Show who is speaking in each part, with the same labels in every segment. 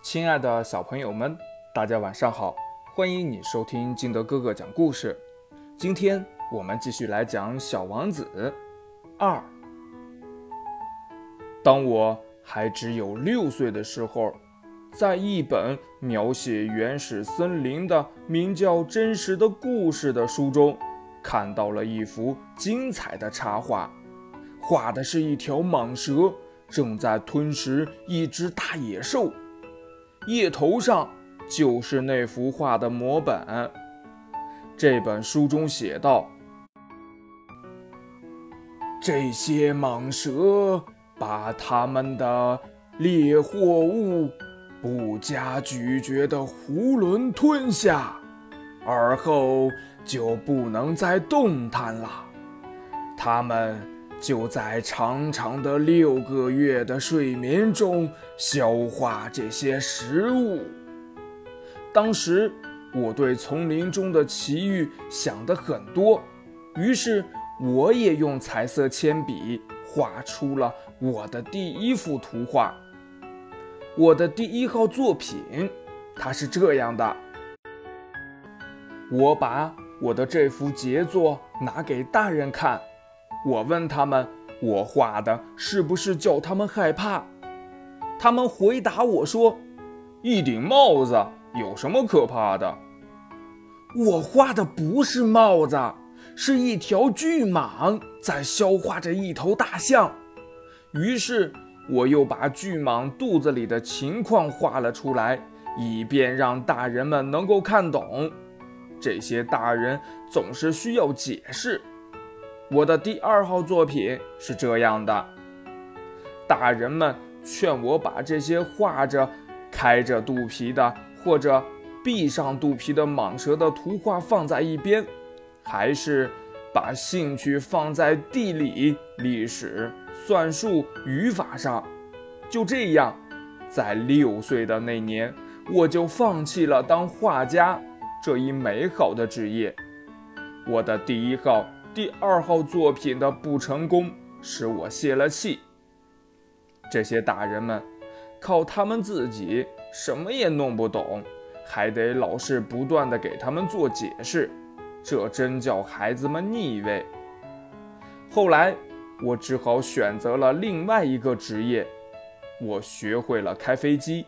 Speaker 1: 亲爱的小朋友们，大家晚上好！欢迎你收听金德哥哥讲故事。今天我们继续来讲《小王子》二。当我还只有六岁的时候，在一本描写原始森林的名叫《真实的故事》的书中，看到了一幅精彩的插画，画的是一条蟒蛇正在吞食一只大野兽。叶头上就是那幅画的摹本。这本书中写道：“这些蟒蛇把它们的猎获物不加咀嚼的囫囵吞下，而后就不能再动弹了。它们。”就在长长的六个月的睡眠中消化这些食物。当时我对丛林中的奇遇想得很多，于是我也用彩色铅笔画出了我的第一幅图画。我的第一号作品，它是这样的。我把我的这幅杰作拿给大人看。我问他们：“我画的是不是叫他们害怕？”他们回答我说：“一顶帽子有什么可怕的？”我画的不是帽子，是一条巨蟒在消化着一头大象。于是我又把巨蟒肚子里的情况画了出来，以便让大人们能够看懂。这些大人总是需要解释。我的第二号作品是这样的：大人们劝我把这些画着开着肚皮的或者闭上肚皮的蟒蛇的图画放在一边，还是把兴趣放在地理、历史、算术、语法上。就这样，在六岁的那年，我就放弃了当画家这一美好的职业。我的第一号。第二号作品的不成功使我泄了气。这些大人们靠他们自己什么也弄不懂，还得老是不断的给他们做解释，这真叫孩子们腻味。后来我只好选择了另外一个职业，我学会了开飞机，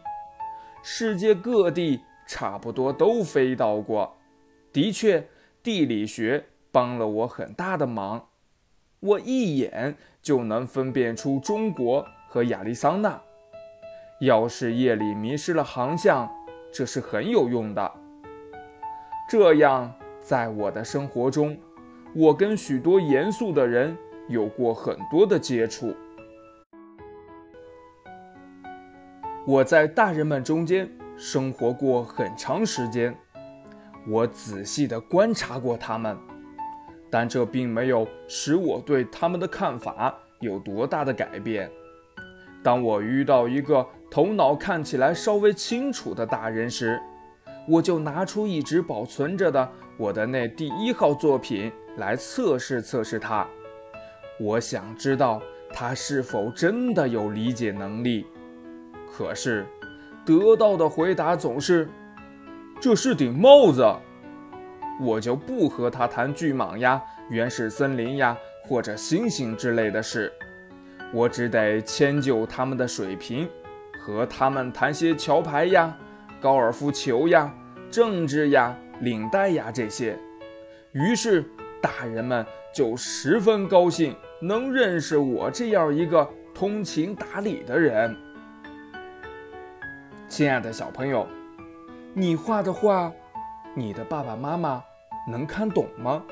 Speaker 1: 世界各地差不多都飞到过。的确，地理学。帮了我很大的忙，我一眼就能分辨出中国和亚利桑那。要是夜里迷失了航向，这是很有用的。这样，在我的生活中，我跟许多严肃的人有过很多的接触。我在大人们中间生活过很长时间，我仔细地观察过他们。但这并没有使我对他们的看法有多大的改变。当我遇到一个头脑看起来稍微清楚的大人时，我就拿出一直保存着的我的那第一号作品来测试测试他。我想知道他是否真的有理解能力。可是，得到的回答总是：“这是顶帽子。”我就不和他谈巨蟒呀、原始森林呀或者星星之类的事，我只得迁就他们的水平，和他们谈些桥牌呀、高尔夫球呀、政治呀、领带呀这些。于是大人们就十分高兴，能认识我这样一个通情达理的人。亲爱的小朋友，你画的画，你的爸爸妈妈。能看懂吗？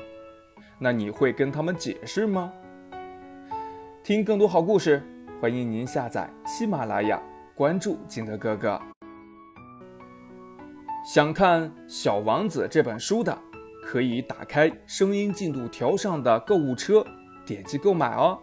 Speaker 1: 那你会跟他们解释吗？听更多好故事，欢迎您下载喜马拉雅，关注金德哥哥。想看《小王子》这本书的，可以打开声音进度条上的购物车，点击购买哦。